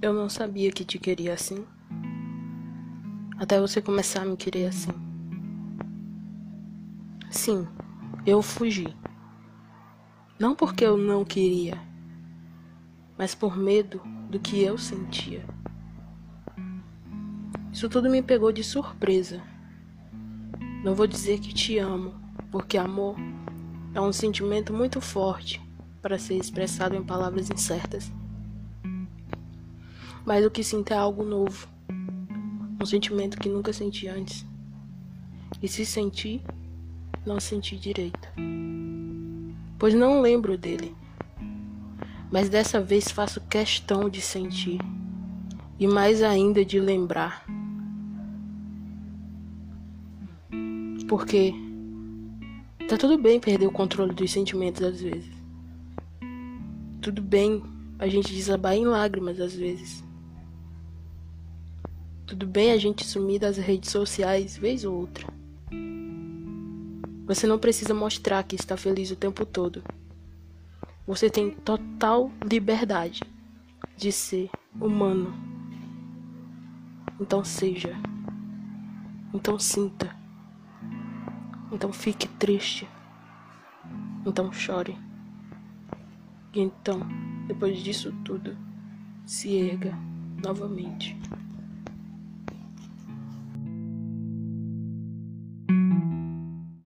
Eu não sabia que te queria assim. Até você começar a me querer assim. Sim, eu fugi. Não porque eu não queria, mas por medo do que eu sentia. Isso tudo me pegou de surpresa. Não vou dizer que te amo, porque amor é um sentimento muito forte para ser expressado em palavras incertas. Mas o que sinto é algo novo, um sentimento que nunca senti antes. E se senti, não senti direito, pois não lembro dele. Mas dessa vez faço questão de sentir e mais ainda de lembrar. Porque tá tudo bem perder o controle dos sentimentos às vezes. Tudo bem a gente desabar em lágrimas às vezes. Tudo bem a gente sumir das redes sociais vez ou outra. Você não precisa mostrar que está feliz o tempo todo. Você tem total liberdade de ser humano. Então seja. Então sinta. Então fique triste. Então chore. E então, depois disso tudo, se erga novamente.